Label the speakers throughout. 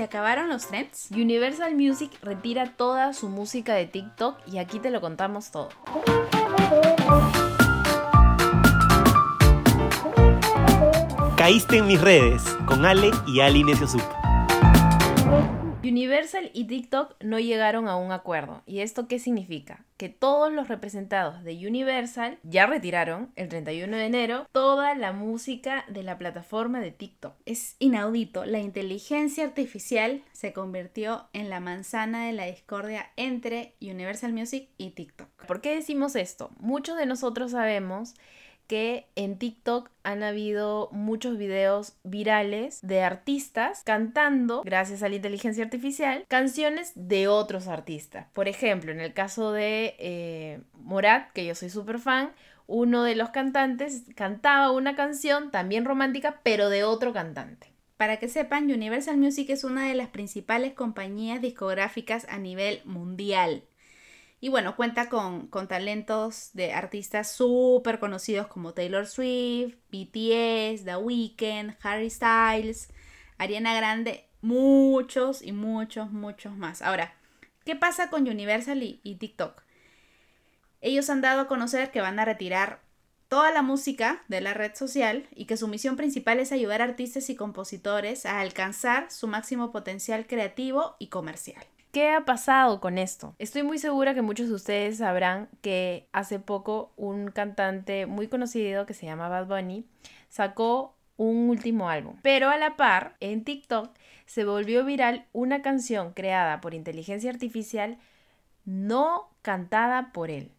Speaker 1: ¿Se acabaron los trends?
Speaker 2: Universal Music retira toda su música de TikTok y aquí te lo contamos todo.
Speaker 3: Caíste en mis redes con Ale y Ali Sup.
Speaker 2: Universal y TikTok no llegaron a un acuerdo. ¿Y esto qué significa? Que todos los representados de Universal ya retiraron el 31 de enero toda la música de la plataforma de TikTok.
Speaker 1: Es inaudito. La inteligencia artificial se convirtió en la manzana de la discordia entre Universal Music y TikTok.
Speaker 2: ¿Por qué decimos esto? Muchos de nosotros sabemos que en TikTok han habido muchos videos virales de artistas cantando, gracias a la inteligencia artificial, canciones de otros artistas. Por ejemplo, en el caso de eh, Morat, que yo soy súper fan, uno de los cantantes cantaba una canción también romántica, pero de otro cantante.
Speaker 1: Para que sepan, Universal Music es una de las principales compañías discográficas a nivel mundial. Y bueno, cuenta con, con talentos de artistas súper conocidos como Taylor Swift, BTS, The Weeknd, Harry Styles, Ariana Grande, muchos y muchos, muchos más. Ahora, ¿qué pasa con Universal y, y TikTok? Ellos han dado a conocer que van a retirar toda la música de la red social y que su misión principal es ayudar a artistas y compositores a alcanzar su máximo potencial creativo y comercial.
Speaker 2: ¿Qué ha pasado con esto? Estoy muy segura que muchos de ustedes sabrán que hace poco un cantante muy conocido que se llama Bad Bunny sacó un último álbum. Pero a la par, en TikTok se volvió viral una canción creada por inteligencia artificial no cantada por él.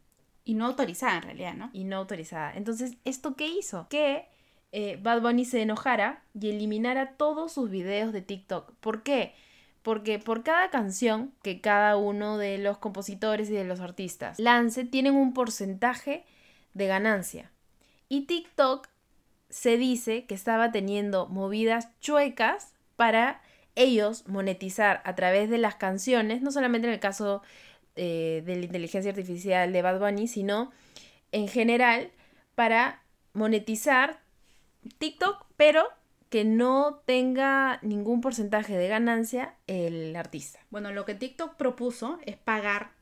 Speaker 1: Y no autorizada en realidad, ¿no?
Speaker 2: Y no autorizada. Entonces, ¿esto qué hizo? Que eh, Bad Bunny se enojara y eliminara todos sus videos de TikTok. ¿Por qué? Porque por cada canción que cada uno de los compositores y de los artistas lance, tienen un porcentaje de ganancia. Y TikTok se dice que estaba teniendo movidas chuecas para ellos monetizar a través de las canciones, no solamente en el caso eh, de la inteligencia artificial de Bad Bunny, sino en general para monetizar TikTok, pero que no tenga ningún porcentaje de ganancia el artista.
Speaker 1: Bueno, lo que TikTok propuso es pagar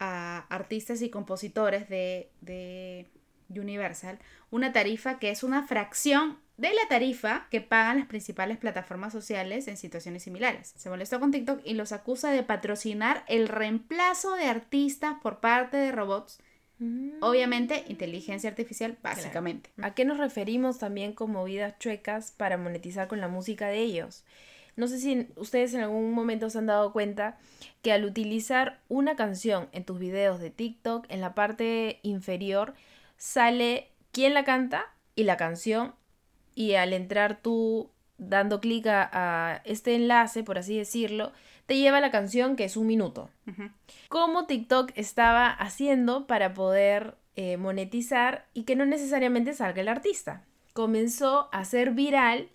Speaker 1: a artistas y compositores de, de Universal una tarifa que es una fracción de la tarifa que pagan las principales plataformas sociales en situaciones similares. Se molestó con TikTok y los acusa de patrocinar el reemplazo de artistas por parte de robots Mm. Obviamente, inteligencia artificial, básicamente.
Speaker 2: ¿A qué nos referimos también con movidas chuecas para monetizar con la música de ellos? No sé si ustedes en algún momento se han dado cuenta que al utilizar una canción en tus videos de TikTok, en la parte inferior sale quién la canta y la canción. Y al entrar tú dando clic a, este enlace, por así decirlo, te lleva a la canción que es un minuto. ¿Cómo TikTok estaba haciendo para poder eh, monetizar y que no necesariamente salga el artista? Comenzó a ser viral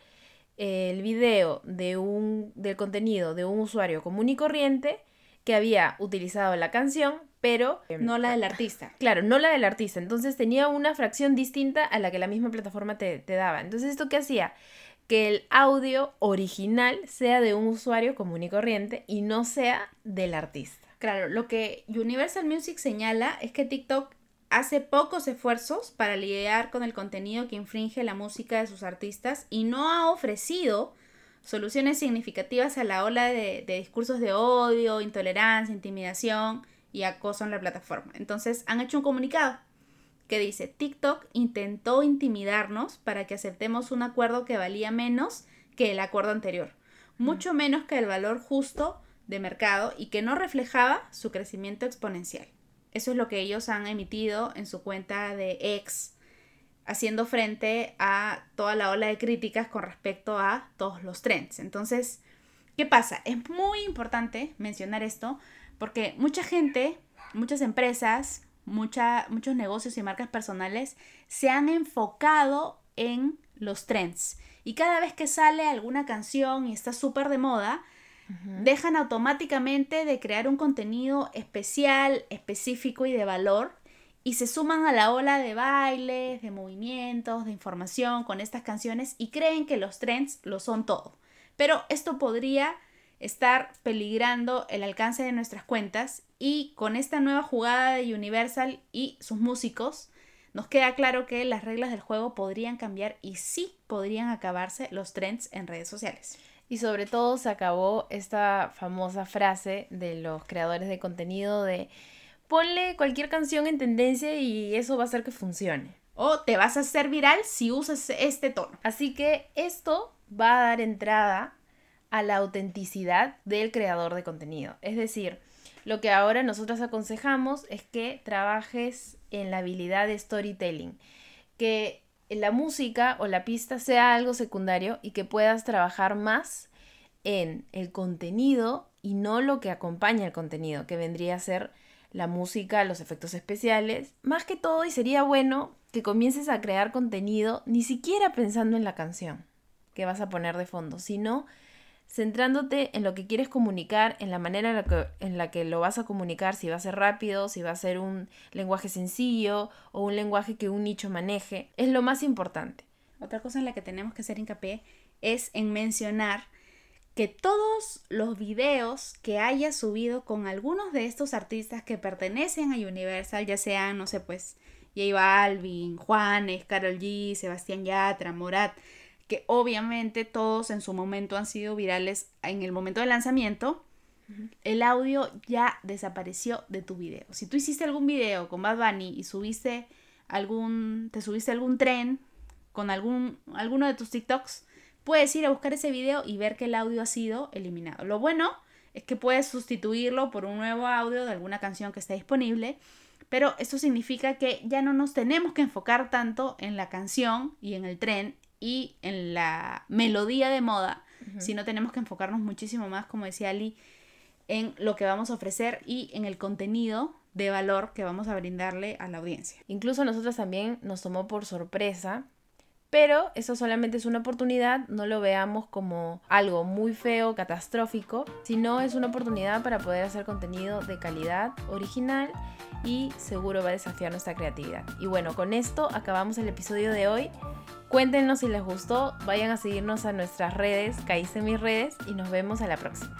Speaker 2: eh, el video de un, del contenido de un usuario común y corriente que había utilizado la canción, pero
Speaker 1: em, no la del artista.
Speaker 2: Claro, no la del artista. Entonces tenía una fracción distinta a la que la misma plataforma te, te daba. Entonces, ¿esto qué hacía? Que el audio original sea de un usuario común y corriente y no sea del artista.
Speaker 1: Claro, lo que Universal Music señala es que TikTok hace pocos esfuerzos para lidiar con el contenido que infringe la música de sus artistas y no ha ofrecido soluciones significativas a la ola de, discursos de odio, intolerancia, intimidación y acoso en la plataforma. Entonces han hecho un comunicado que dice, TikTok intentó intimidarnos para que aceptemos un acuerdo que valía menos que el acuerdo anterior, mucho menos que el valor justo de mercado y que no reflejaba su crecimiento exponencial. Eso es lo que ellos han emitido en su cuenta de X, haciendo frente a toda la ola de críticas con respecto a todos los trends. Entonces, ¿qué pasa? Es muy importante mencionar esto porque mucha gente, muchas empresas, muchos negocios y marcas personales se han enfocado en los trends. Y cada vez que sale alguna canción y está súper de moda, dejan automáticamente de crear un contenido especial, específico y de valor y se suman a la ola de bailes, de movimientos, de información con estas canciones y creen que los trends lo son todo. Pero esto podría estar peligrando el alcance de nuestras cuentas y con esta nueva jugada de Universal y sus músicos nos queda claro que las reglas del juego podrían cambiar y sí podrían acabarse los trends en redes sociales.
Speaker 2: Y sobre todo se acabó esta famosa frase de los creadores de contenido de ponle cualquier canción en tendencia y eso va a hacer que funcione.
Speaker 1: O te vas a hacer viral si usas este tono.
Speaker 2: Así que esto va a dar entrada a la autenticidad del creador de contenido. Es decir, lo que ahora nosotros aconsejamos es que trabajes en la habilidad de storytelling, que la música o la pista sea algo secundario y que puedas trabajar más en el contenido y no lo que acompaña el contenido, que vendría a ser la música, los efectos especiales, más que todo y sería bueno que comiences a crear contenido ni siquiera pensando en la canción que vas a poner de fondo, sino centrándote en lo que quieres comunicar, en la manera en la, que, en la que lo vas a comunicar, si va a ser rápido, si va a ser un lenguaje sencillo o un lenguaje que un nicho maneje, es lo más importante.
Speaker 1: Otra cosa en la que tenemos que hacer hincapié es en mencionar que todos los videos que hayas subido con algunos de estos artistas que pertenecen a Universal, ya sean, no sé, pues, J Balvin, Juanes, Carol G, Sebastián Yatra, Morat, que obviamente todos en su momento han sido virales en el momento del lanzamiento, el audio ya desapareció de tu video. Si tú hiciste algún video con Bad Bunny y subiste algún, te subiste algún tren con algún, alguno de tus TikToks, puedes ir a buscar ese video y ver que el audio ha sido eliminado. Lo bueno es que puedes sustituirlo por un nuevo audio de alguna canción que esté disponible, pero esto significa que ya no nos tenemos que enfocar tanto en la canción y en el tren y en la melodía de moda, sino tenemos que enfocarnos muchísimo más, como decía Ali, en lo que vamos a ofrecer y en el contenido de valor que vamos a brindarle a la audiencia.
Speaker 2: Incluso a nosotros también nos tomó por sorpresa, pero eso solamente es una oportunidad, no lo veamos como algo muy feo, catastrófico, sino es una oportunidad para poder hacer contenido de calidad, original y seguro va a desafiar nuestra creatividad. Y bueno, con esto acabamos el episodio de hoy. Cuéntenos si les gustó, vayan a seguirnos a nuestras redes, caíste mis redes y nos vemos a la próxima.